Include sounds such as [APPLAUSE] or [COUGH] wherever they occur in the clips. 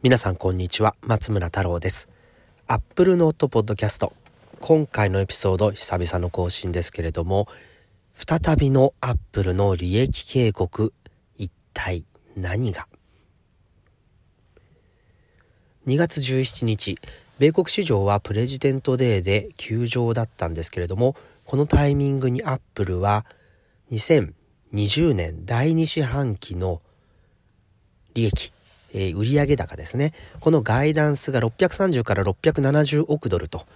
皆さんこんにちは。松村太郎です。アップルノートポッドキャスト。今回のエピソード久々の更新ですけれども再びのアップルの利益警告一体何が？2月17日米国市場はプレジデントデーで休場だったんですけれどもこのタイミングにアップルは2020年第2四半期の利益えー、売上高ですね。このガイダンスが630から670億ドルと、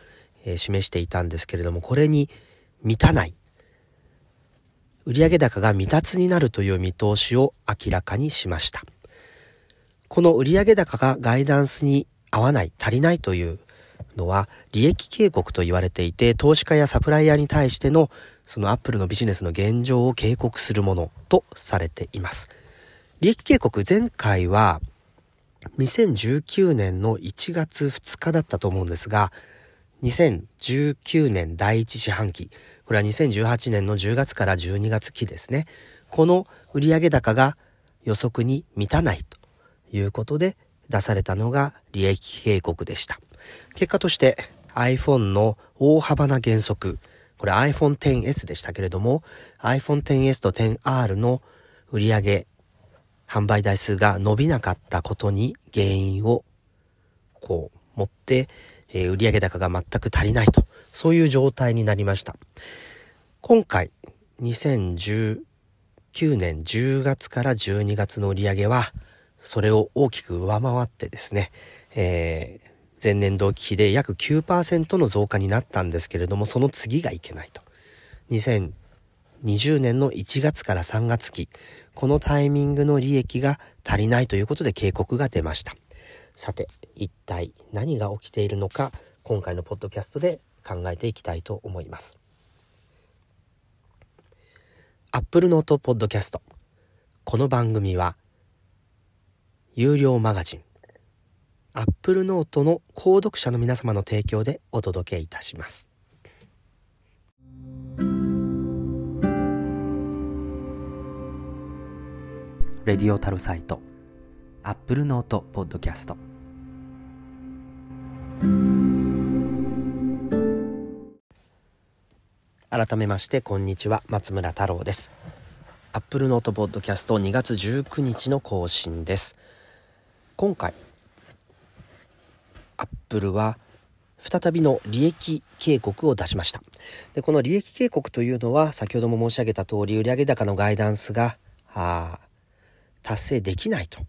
えー、示していたんですけれども、これに満たない。売上高が未達になるという見通しを明らかにしました。この売上高がガイダンスに合わない、足りないというのは利益警告と言われていて、投資家やサプライヤーに対してのそのアップルのビジネスの現状を警告するものとされています。利益警告前回は2019年の1月2日だったと思うんですが、2019年第一四半期、これは2018年の10月から12月期ですね。この売上高が予測に満たないということで出されたのが利益警告でした。結果として iPhone の大幅な減速、これ iPhone XS でしたけれども、iPhone XS と 10R の売上販売台数が伸びなかったことに原因をこう持って、えー、売上高が全く足りないと、そういう状態になりました。今回、2019年10月から12月の売上は、それを大きく上回ってですね、えー、前年同期比で約9%の増加になったんですけれども、その次がいけないと。2020年の1月から3月期、このタイミングの利益が足りないということで警告が出ました。さて、一体何が起きているのか、今回のポッドキャストで考えていきたいと思います。Apple Note Podcast この番組は有料マガジン Apple Note の購読者の皆様の提供でお届けいたします。レディオタルサイト、アップルノートポッドキャスト。改めまして、こんにちは、松村太郎です。アップルノートポッドキャスト2月19日の更新です。今回、アップルは再びの利益警告を出しました。で、この利益警告というのは、先ほども申し上げた通り、売上高のガイダンスが、あ達成できないと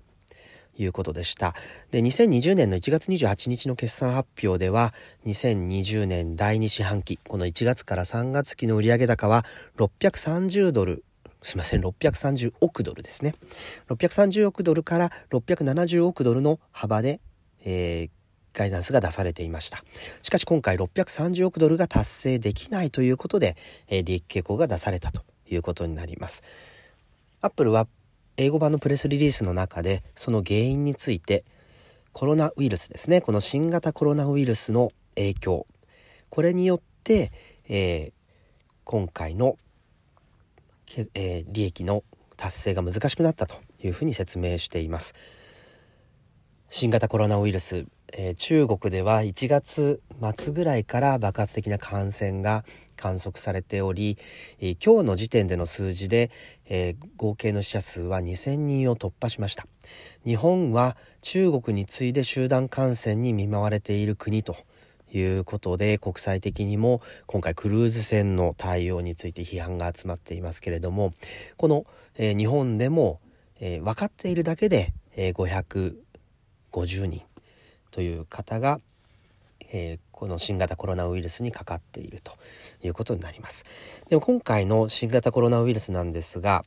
いうことでした。で、2020年の1月28日の決算発表では、2020年第2四半期、この1月から3月期の売上高は630ドル、すいません、630億ドルですね。630億ドルから670億ドルの幅で、えー、ガイダンスが出されていました。しかし今回630億ドルが達成できないということで、えー、利益傾向が出されたということになります。アップルは英語版のプレスリリースの中でその原因についてコロナウイルスですね。この新型コロナウイルスの影響。これによって、えー、今回の、えー、利益の達成が難しくなったというふうに説明しています。新型コロナウイルスえー、中国では1月末ぐらいから爆発的な感染が観測されており、えー、今日の時点での数字で、えー、合計の死者数は2000人を突破しました。日本は中国に次いで集団感染に見舞われている国ということで国際的にも今回クルーズ船の対応について批判が集まっていますけれどもこの、えー、日本でも、えー、分かっているだけで、えー、550人。という方が、えー、この新型コロナウイルスにかかっているということになります。でも今回の新型コロナウイルスなんですが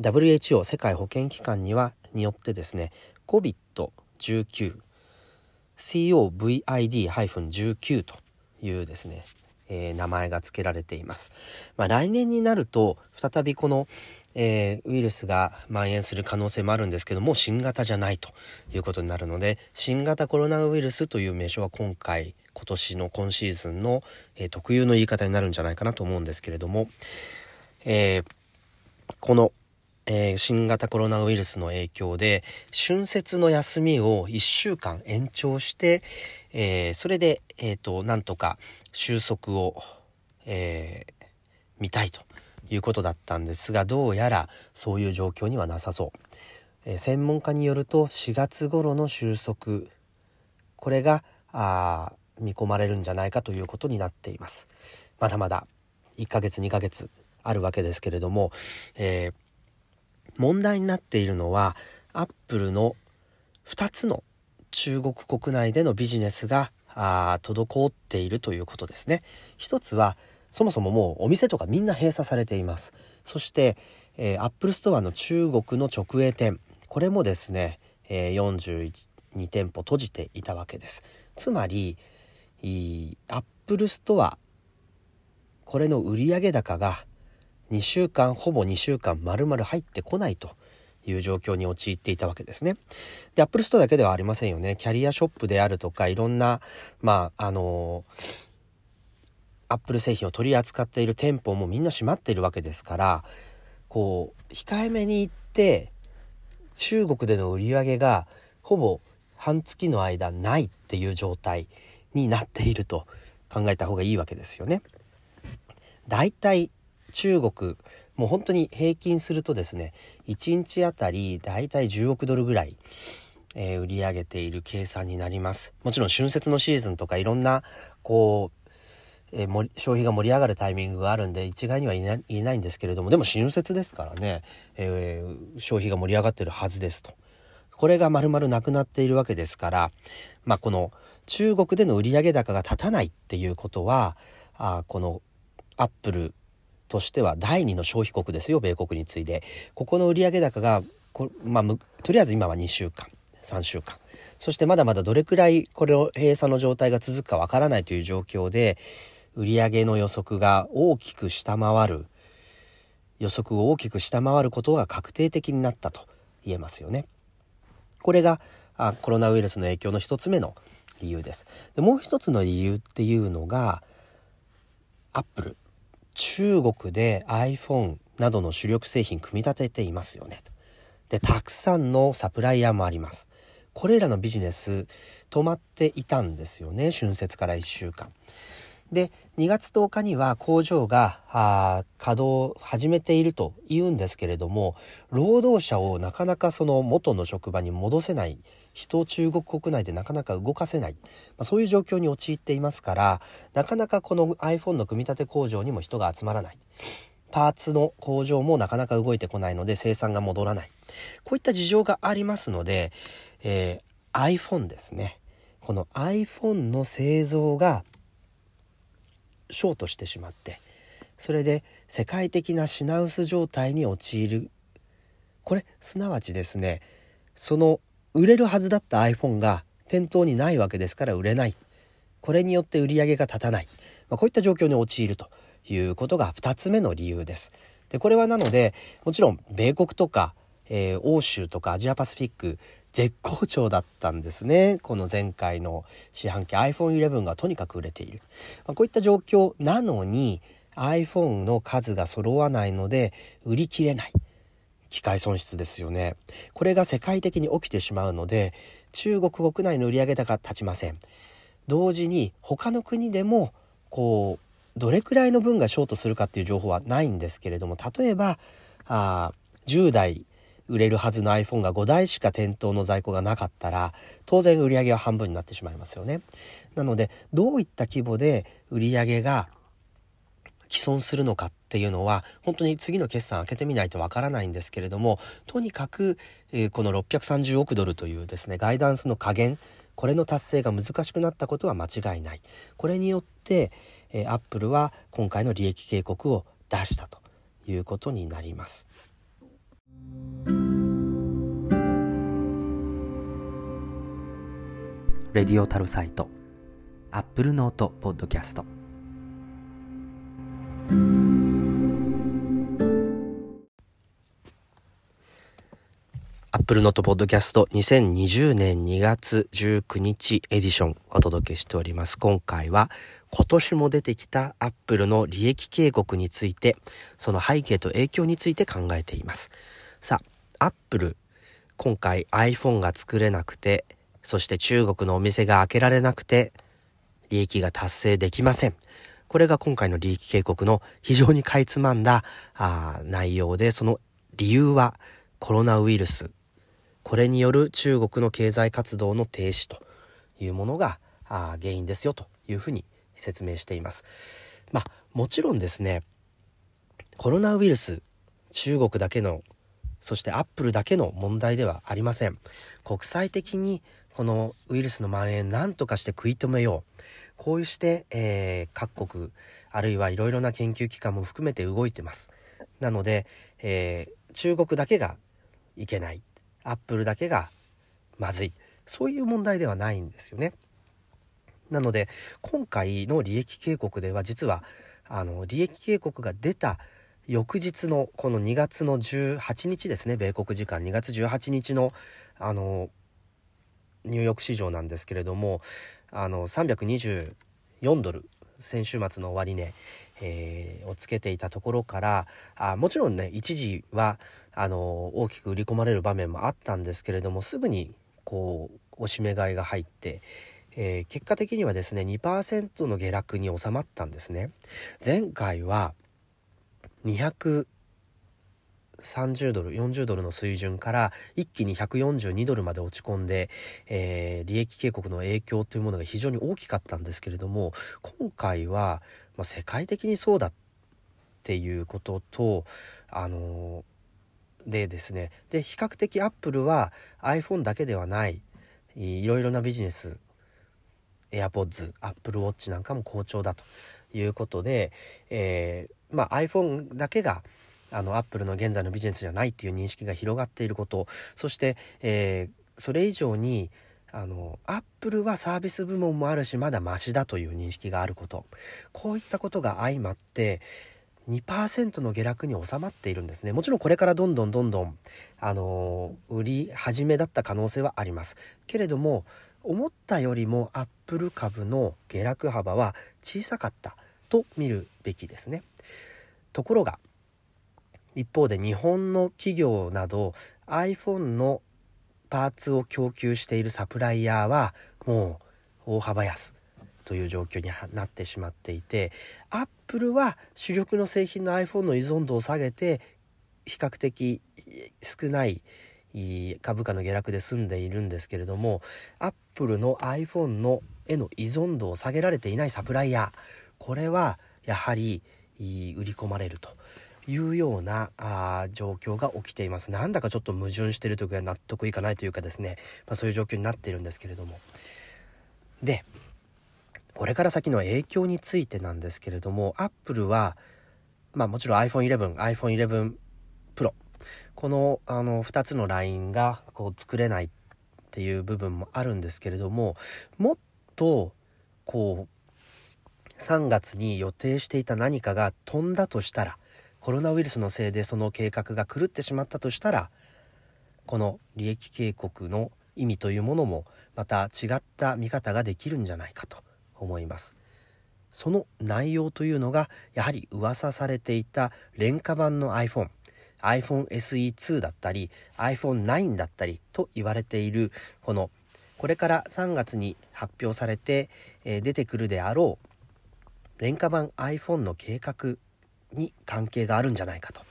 WHO 世界保健機関にはによってですね COVID-19 COVID-19 というですねえー、名前が付けられています。まあ、来年になると再びこの、えー、ウイルスが蔓延する可能性もあるんですけども新型じゃないということになるので新型コロナウイルスという名称は今回今年の今シーズンの、えー、特有の言い方になるんじゃないかなと思うんですけれども、えこの、えー、新型コロナウイルスの影響で春節の休みを1週間延長して、えー、それで、えーと、なんとか収束を、えー、見たいということだったんですがどうやらそういう状況にはなさそう、えー、専門家によると4月頃の収束これがあ見込まれるんじゃないかということになっています。まだまだ1ヶ月2ヶ月あるわけですけれども、えー、問題になっているのはアップルの2つの中国国内でのビジネスがあ滞っているということですね。一つはそもそももうお店とかみんな閉鎖されています。そして、えー、アップルストアの中国の直営店これもですね、えー、42店舗閉じていたわけです。つまりアップルストアこれの売上高が2週間ほぼ2週間丸々入ってこないという状況に陥っていたわけですね。で、アップルストアだけではありませんよね。キャリアショップであるとかいろんなまああのアップル製品を取り扱っている店舗もみんな閉まっているわけですからこう控えめに言って中国での売り上げがほぼ半月の間ないっていう状態になっていると考えた方がいいわけですよね。だいたい中国もう本当に平均するとですね1日あたりだいたい10億ドルぐらい、えー、売り上げている計算になります。もちろん春節のシーズンとかいろんなこう、えー、消費が盛り上がるタイミングがあるんで一概には言えないんですけれどもでも春節ですからね、えー、消費が盛り上がってるはずですと。これが丸々なくなっているわけですからまあこの中国での売上高が立たないっていうことはあこのアップルとしては第2の消費国ですよ米国に次いでここの売上高がこ、まあ、とりあえず今は2週間3週間そしてまだまだどれくらいこれを閉鎖の状態が続くかわからないという状況で売上の予測が大きく下回る予測を大きく下回ることが確定的になったと言えますよね。これがあコロナウイルスの影響の一つ目の理由です。でもう一つの理由っていうのがアップル中国で iPhone などの主力製品組み立てていますよねと。でたくさんのサプライヤーもあります。これらのビジネス止まっていたんですよね春節から1週間。で2月10日には工場が稼働を始めていると言うんですけれども労働者をなかなかその元の職場に戻せない人を中国国内でなかなか動かせない、まあ、そういう状況に陥っていますからなかなかこの iPhone の組み立て工場にも人が集まらない。パーツの工場もなかなか動いてこないので生産が戻らない。こういった事情がありますので、えー、iPhone ですね。この iPhone の製造がショートしてしまってそれで世界的な品薄状態に陥るこれすなわちですねその売れるはずだった iPhone が店頭にないわけですから売れない。これによって売り上げが立たない、まあ、こういった状況に陥るということが2つ目の理由です。でこれはなのでもちろん米国とか、えー、欧州とかアジアパシフィック絶好調だったんですね。この前回の四半期 iPhone11 がとにかく売れている、まあ、こういった状況なのに iPhone の数が揃わないので売り切れない。機械損失ですよねこれが世界的に起きてしまうので中国国内の売上高立ちません同時に他の国でもこうどれくらいの分がショートするかっていう情報はないんですけれども例えばあ10代売れるはずの iPhone が5台しか店頭の在庫がなかったら当然売り上げは半分になってしまいますよね。なのでどういった規模で売り上げが既存するのかっっていうのは本当に次の決算開けてみないとわからないんですけれどもとにかく、えー、この630億ドルというですねガイダンスの加減これの達成が難しくなったことは間違いないこれによって、えー、アップルは今回の利益警告を出したということになります。レディオタルサイトアップルノートポッドキャストアップルノートポッドキャスト2020年2月19日エディションお届けしております。今回は今年も出てきたアップルの利益警告について、その背景と影響について考えています。さあ、アップル、今回 iPhone が作れなくて、そして中国のお店が開けられなくて、利益が達成できません。これが今回の利益警告の非常にかいつまんだあ内容で、その理由はコロナウイルス。これによる中国の経済活動の停止というものが原因ですよというふうに説明しています。まあもちろんですね、コロナウイルス、中国だけのそしてアップルだけの問題ではありません。国際的にこのウイルスの蔓延何とかして食い止めよう。こうして、えー、各国、あるいはいろいろな研究機関も含めて動いてます。なので、えー、中国だけがいけない。アップルだけがまずい。そういう問題ではないんですよね。なので、今回の利益警告では実は、あの、利益警告が出た翌日のこの2月の18日ですね米国時間2月18日のあのニューヨーク市場なんですけれどもあの324ドル先週末の終値、えー、をつけていたところからあもちろんね一時はあの大きく売り込まれる場面もあったんですけれどもすぐにこうおしめ買いが入って、えー、結果的にはですね2%の下落に収まったんですね。前回は230ドル40ドルの水準から一気に142ドルまで落ち込んで、えー、利益警告の影響というものが非常に大きかったんですけれども今回は、まあ、世界的にそうだっていうこととあの、でですね。で比較的アップルは iPhone だけではないいろいろなビジネス AirPods、Apple Watch なんかも好調だということで、えーまあ、iPhone だけがあのアップルの現在のビジネスじゃないっていう認識が広がっていること。そして、えー、それ以上にあのアップルはサービス部門もあるしまだマシだという認識があること。こういったことが相まって2%の下落に収まっているんですね。もちろんこれからどんどんどんどんあの売り始めだった可能性はあります。けれども思ったよりもアップル株の下落幅は小さかったと見るべきですね。ところが一方で日本の企業など iPhone のパーツを供給しているサプライヤーはもう大幅安という状況になってしまっていてアップルは主力の製品の iPhone の依存度を下げて比較的少ない株価の下落で済んでいるんですけれどもアップルの iPhone のへの依存度を下げられていないサプライヤーこれはやはり売り込まれると。いうようなあ状況が起きています。なんだかちょっと矛盾してるというか納得いかないというかですね、まあ、そういう状況になっているんですけれども。でこれから先の影響についてなんですけれどもアップルはまあもちろん iPhone11、iPhone11 Pro このあの2つのラインがこう作れないっていう部分もあるんですけれどももっとこう3月に予定していた何かが飛んだとしたらコロナウイルスのせいでその計画が狂ってしまったとしたらこの利益警告の意味というものもまた違った見方ができるんじゃないかと思います。その内容というのがやはり噂されていた廉価版の iPhone iPhone SE2 だったり iPhone9 だったりと言われているこのこれから3月に発表されて、え出てくるであろう廉価版 iPhone の計画に関係があるんじゃないかと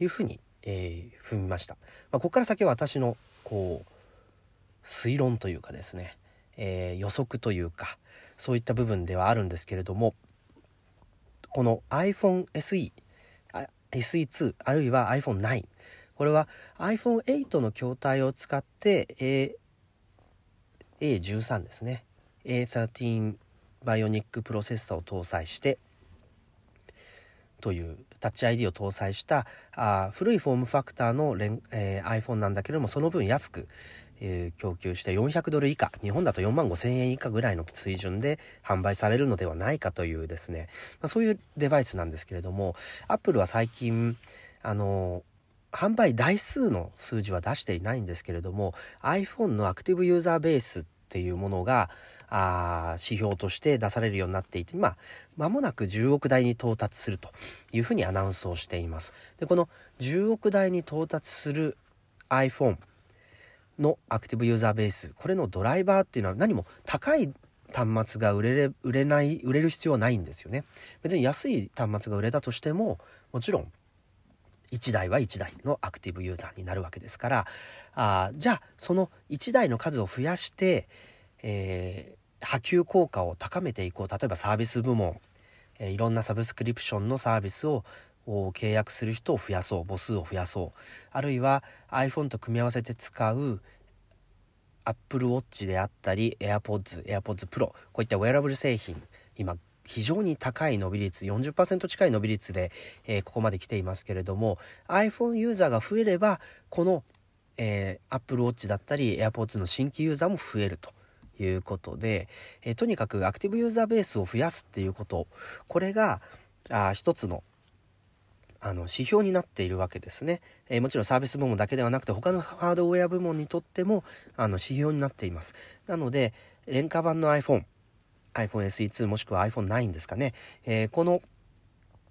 いうふうに、えー、踏みました。まあ、ここから先は私のこう推論というかですね、えー、予測というかそういった部分ではあるんですけれどもこの iPhone SE SE2 あるいは iPhone9 これは iPhone8 の筐体を使って、A、A13 ですね A13 バイオニックプロセッサを搭載してというタッチ ID を搭載したあ古いフォームファクターの、えー、iPhone なんだけれどもその分安く、えー、供給して400ドル以下日本だと4万5千円以下ぐらいの水準で販売されるのではないかというですね、まあ、そういうデバイスなんですけれども Apple は最近あの販売台数の数字は出していないんですけれども iPhone のアクティブユーザーベースってていうものがあ指標として出されるようになっていてまあ間もなく10億台に到達するというふうにアナウンスをしています。でこの10億台に到達する iPhone のアクティブユーザーベースこれのドライバーっていうのは何も高い端末が売れれ売れない売れる必要はないんですよね。別に安い端末が売れたとしてももちろん1台は1台のアクティブユーザーになるわけですからあじゃあその1台の数を増やして、えー、波及効果を高めていこう。例えばサービス部門、えー、いろんなサブスクリプションのサービスを契約する人を増やそう。母数を増やそう。あるいは iPhone と組み合わせて使う Apple Watch であったり AirPods、AirPods Pro こういったウェアラブル製品。今非常に高い伸び率40%近い伸び率で、えー、ここまで来ていますけれども iPhone ユーザーが増えればこの、えー、Apple Watch だったり AirPods の新規ユーザーも増えるということで、えー、とにかくアクティブユーザーベースを増やすっていうこと。これがあ一つのあの指標になっているわけですね、えー、もちろんサービス部門だけではなくて他のハードウェア部門にとってもあの指標になっています。なので廉価版の iPhone iPhone SE2 もしくは iPhone9 ですかね、えー、この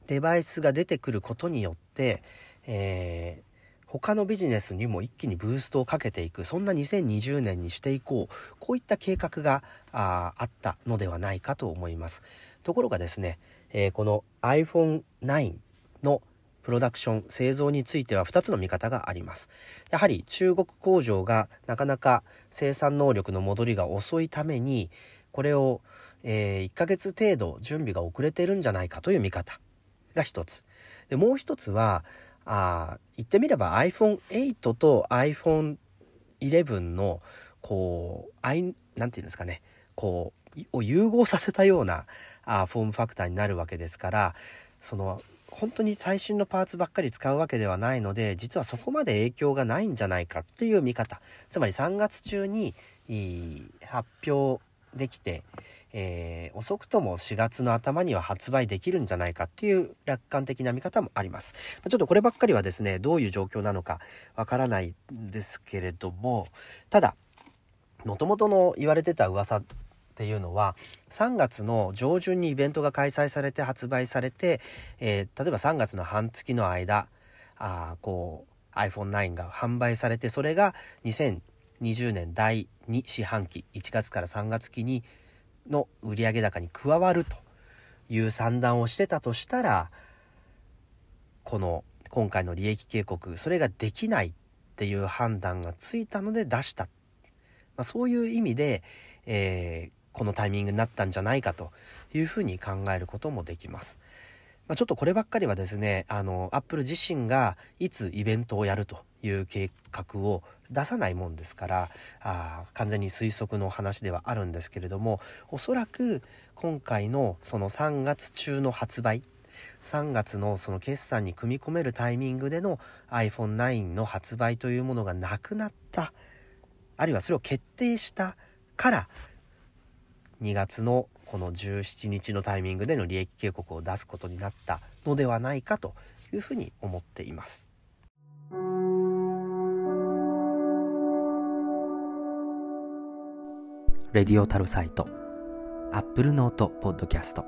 デバイスが出てくることによって、え他のビジネスにも一気にブーストをかけていく。そんな2020年にしていこう。こういった計画がああったのではないかと思います。ところがですね、えー、この iPhone9 のプロダクション製造については2つの見方があります。やはり中国工場がなかなか生産能力の戻りが遅いためにこれを、えー、1ヶ月程度準備が遅れてるんじゃないかという見方が一つ。でもう一つはあ言ってみれば iPhone8 と iPhone11 のこう何て言うんですかね。こうを融合させたようなあフォームファクターになるわけですからその本当に最新のパーツばっかり使うわけではないので実はそこまで影響がないんじゃないかっていう見方。つまり3月中に発表できて、えー、遅くとも4月の頭には発売できるんじゃないかっていう楽観的な見方もあります。ちょっとこればっかりはですね、どういう状況なのかわからないんですけれども、ただ、もともとの言われてた噂っていうのは3月の上旬にイベントが開催されて発売されて、えー、例えば3月の半月の間あこう iPhone9 が販売されてそれが2000 20年第2四半期1月から3月期にの売上高に加わるという算段をしてたとしたらこの今回の利益警告それができないっていう判断がついたので出した、まあ、そういう意味で、えー、このタイミングになったんじゃないかというふうに考えることもできます。まあ、ちょっとこればっかりはですねあのアップル自身がいつイベントをやるという計画を出さないもんですからあ完全に推測の話ではあるんですけれどもおそらく今回のその3月中の発売3月のその決算に組み込めるタイミングでの iPhone9 の発売というものがなくなったあるいはそれを決定したから2月のこの17日のタイミングでの利益警告を出すことになったのではないかというふうに思っています。レディオタルサイト、アップルノートポッドキャスト。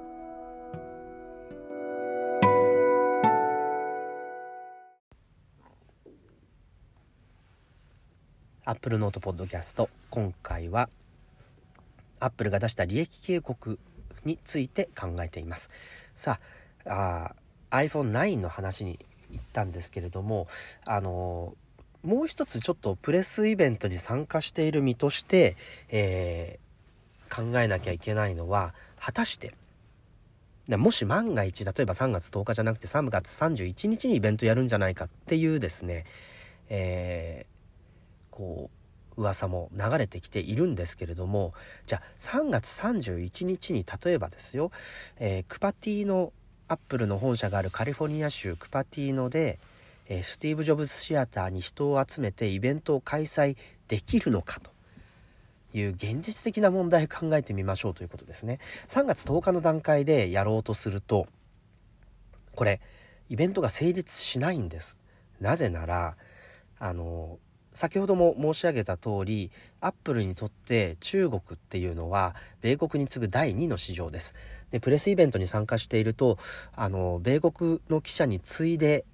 アップルノートポッドキャスト、今回は、アップルが出した利益警告について考えています。さあ、あ iPhone9 の話に行ったんですけれども、あのもう一つちょっとプレスイベントに参加している身として、えー、考えなきゃいけないのは果たしてもし万が一例えば3月10日じゃなくて3月31日にイベントやるんじゃないかっていうですね、えー、こう噂も流れてきているんですけれどもじゃあ3月31日に例えばですよ、えー、クパティのアップルの本社があるカリフォルニア州クパティので、えスティーブ・ジョブズシアターに人を集めてイベントを開催できるのかという現実的な問題を考えてみましょうということですね。3月10日の段階でやろうとするとこれイベントが成立しないんです。なぜならあの先ほども申し上げた通りアップルにとって中国っていうのは米国に次ぐ第2の市場ですでプレスイベントに参加しているとあの米国の記者に次いで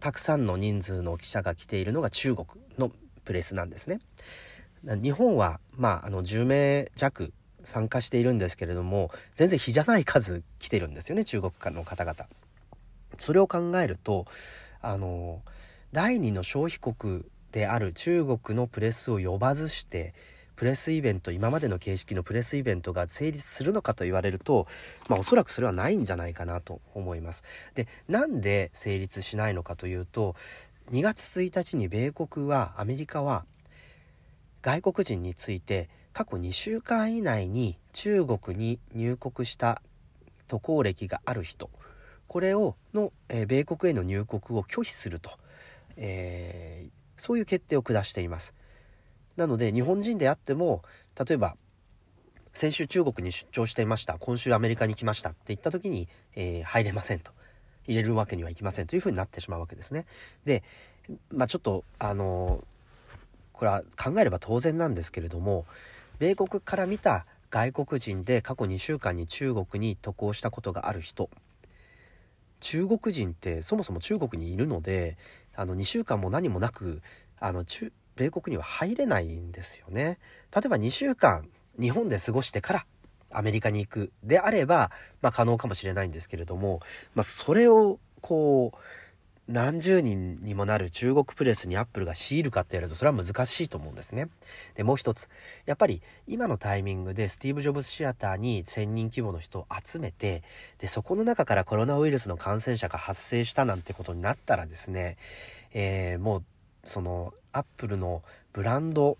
たくさんの人数の記者が来ているのが中国のプレスなんですね。日本は、まあ、あの10名弱参加しているんですけれども全然比じゃない数来てるんですよね中国の方々。それを考えるとあの第2の消費国である中国のプレスを呼ばずしてプレスイベント今までの形式のプレスイベントが成立するのかと言われると、まあ、おそらくそれはないんじゃないかなと思います。でなんで成立しないのかというと2月1日に米国はアメリカは外国人について過去2週間以内に中国に入国した渡航歴がある人これをの、えー、米国への入国を拒否すると、えー、そういう決定を下していますなので日本人であっても例えば先週中国に出張していました。今週アメリカに来ましたって言った時に、えー、入れませんと。入れるわけにはいきませんというふうになってしまうわけですね。でまあちょっとあのこれは考えれば当然なんですけれども米国から見た外国人で過去2週間に中国に渡航したことがある人。中国人ってそもそも中国にいるのであの2週間も何もなくあの中米国には入れないんですよね。例えば2週間日本で過ごしてからアメリカに行くであれば、まあ、可能かもしれないんですけれども、まあ、それをこう何十人にもなる中国プレスにアップルが強いるかってやるとそれは難しいと思うんですね。でもう一つやっぱり今のタイミングでスティーブ・ジョブズシアターに1,000人規模の人を集めてでそこの中からコロナウイルスの感染者が発生したなんてことになったらですね、えー、もうそのアップルのブランド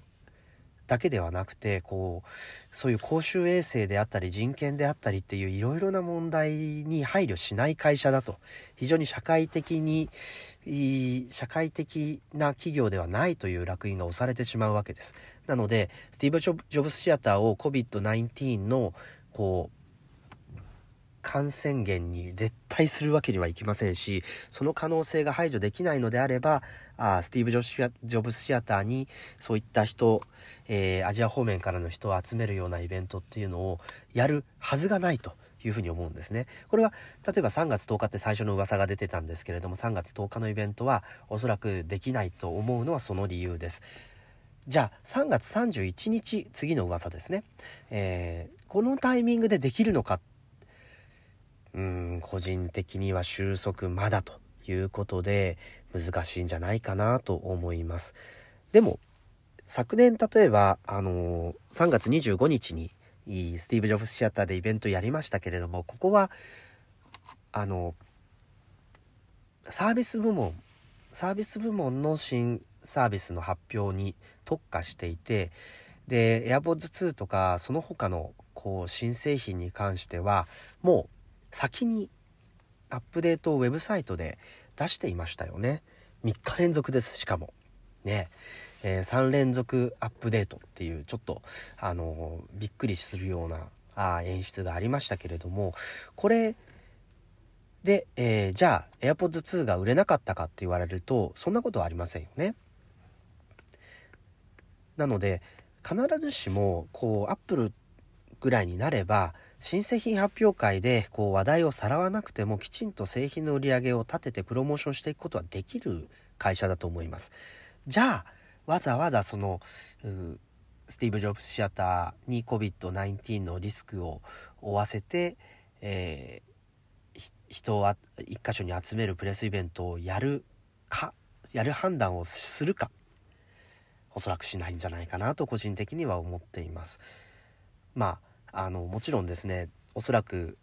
だけではなくてこうそういう公衆衛生であったり人権であったりっていういろいろな問題に配慮しない会社だと。非常に社会的に社会的な企業ではないという烙印が押されてしまうわけです。なのでスティーブ・ジョブスシアターを COVID-19 のこう感染源に絶対するわけにはいきませんしその可能性が排除できないのであればあスティーブ・ジョブズシアターにそういった人、えー、アジア方面からの人を集めるようなイベントっていうのをやるはずがないというふうに思うんですね。これは例えば3月10日って最初の噂が出てたんですけれども3月10日のイベントはおそらくできないと思うのはその理由です。じゃあ3月31日次の噂ですね、えー、このタイミングでできるのかうん個人的には収束まだということで難しいんじゃないかなと思います。でも昨年例えばあの3月25日にスティーブ・ジョブズシアターでイベントやりましたけれどもここはあのサービス部門サービス部門の新サービスの発表に特化していてで AirPods 2とかその他のこう新製品に関してはもう先にアップデートをウェブサイトで出していましたよね。3日連続ですしかも。ね。えー、3連続アップデートっていうちょっとあのー、びっくりするようなあ演出がありましたけれどもこれで、えー、じゃあ AirPods 2が売れなかったかって言われるとそんなことはありませんよね。なので必ずしもこう Apple ぐらいになれば新製品発表会でこう話題をさらわなくてもきちんと製品の売り上げを立ててプロモーションしていくことはできる会社だと思います。じゃあわざわざそのスティーブ・ジョブズシアターに COVID-19 のリスクを負わせて、えー、人を一箇所に集めるプレスイベントをやるかやる判断をするかおそらくしないんじゃないかなと個人的には思っています。まああのもちろんですねおそらく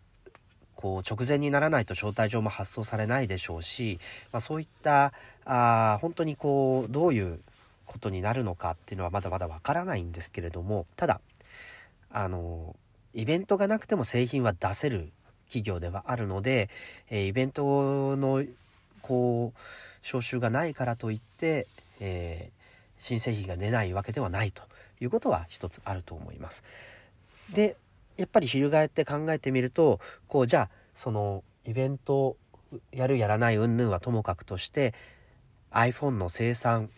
こう直前にならないと招待状も発送されないでしょうし、まあ、そういったあ本当にこうどういうことになるのかっていうのはまだまだわからないんですけれどもただあのイベントがなくても製品は出せる企業ではあるので、え、イベントのこう招集がないからといって、えー、新製品が出ないわけではないということは一つあると思います。でやっぱり翻って考えてみるとこうじゃあそのイベントやるやらない云々はともかくとして iPhone の生産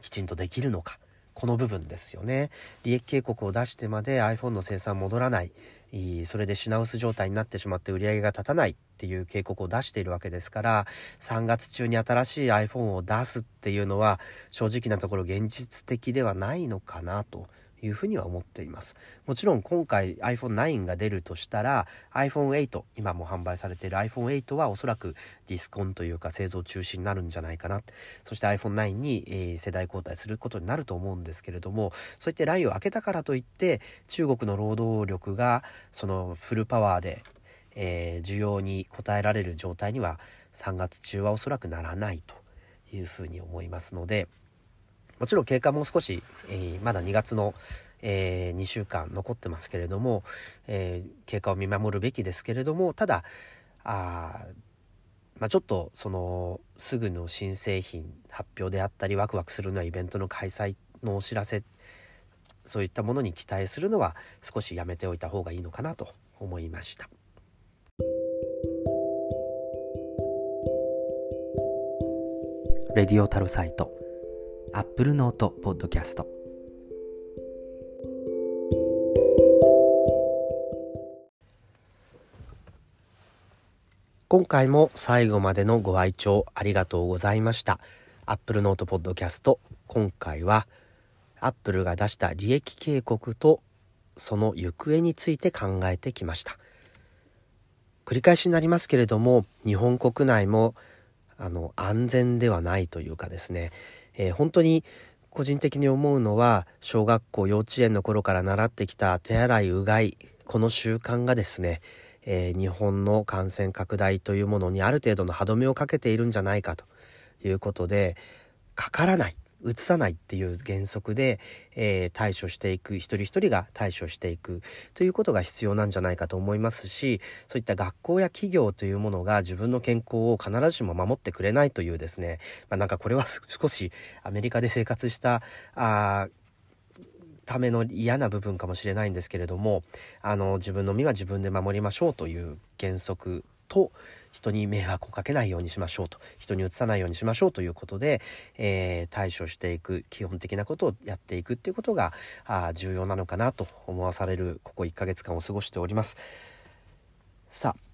きちんとできるのかこの部分ですよね。利益警告を出してまで iPhone の生産戻らない。それで品薄状態になってしまって売り上げが立たないっていう警告を出しているわけですから3月中に新しい iPhone を出すっていうのは正直なところ現実的ではないのかなというふうには思っています。もちろん今回 iPhone9 が出るとしたら iPhone8 今も販売されている iPhone8 はおそらくディスコンというか製造中止になるんじゃないかな。そして iPhone9 に、えー、世代交代することになると思うんですけれどもそういったラインを開けたからといって中国の労働力がそのフルパワーで、えー、需要に応えられる状態には3月中はおそらくならないというふうに思いますのでもちろん経過も少し、えー、まだ2月の、えー、2週間残ってますけれども、えー、経過を見守るべきですけれどもただあまあ、ちょっとそのすぐの新製品発表であったりワクワクするのはイベントの開催のお知らせそういったものに期待するのは少しやめておいた方がいいのかなと思いました。レディオタルサイトアップルノートポッドキャスト。今回も最後までのご愛聴ありがとうございました。アップルノートポッドキャスト。今回はアップルが出した利益警告とその行方について考えてきました。繰り返しになりますけれども日本国内もあの安全ではないというかですねえー、本当に個人的に思うのは小学校幼稚園の頃から習ってきた手洗いうがいこの習慣がですね、えー、日本の感染拡大というものにある程度の歯止めをかけているんじゃないかということでかからない。移さないっていう原則で、えー、対処していく一人一人が対処していくということが必要なんじゃないかと思いますしそういった学校や企業というものが自分の健康を必ずしも守ってくれないというですね、まあ、なんかこれは [LAUGHS] 少しアメリカで生活したあための嫌な部分かもしれないんですけれどもあの自分の身は自分で守りましょうという原則と人に迷惑をかけないようにしましょうと人にうつさないようにしましょうということで、えー、対処していく基本的なことをやっていくっていうことがあ重要なのかなと思わされるここ1ヶ月間を過ごしております。さあ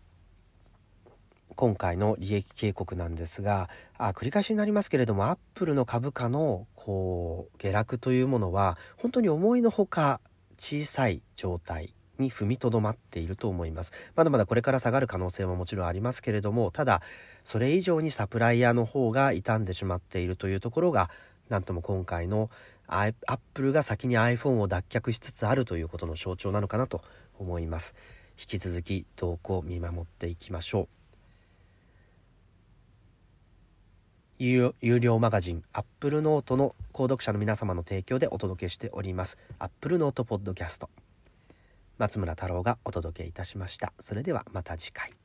今回の利益警告なんですがあ繰り返しになりますけれどもアップルの株価のこう下落というものは本当に思いのほか小さい状態に踏みとどまっていると思います。まだまだこれから下がる可能性ももちろんありますけれどもただそれ以上にサプライヤーの方が傷んでしまっているというところがなんとも今回のアップルが先に iPhone を脱却しつつあるということの象徴なのかなと思います。引き続き動向見守っていきましょう。有料マガジンアップルノートの購読者の皆様の提供でお届けしております。アップ松村太郎がお届けいたしました。それではまた次回。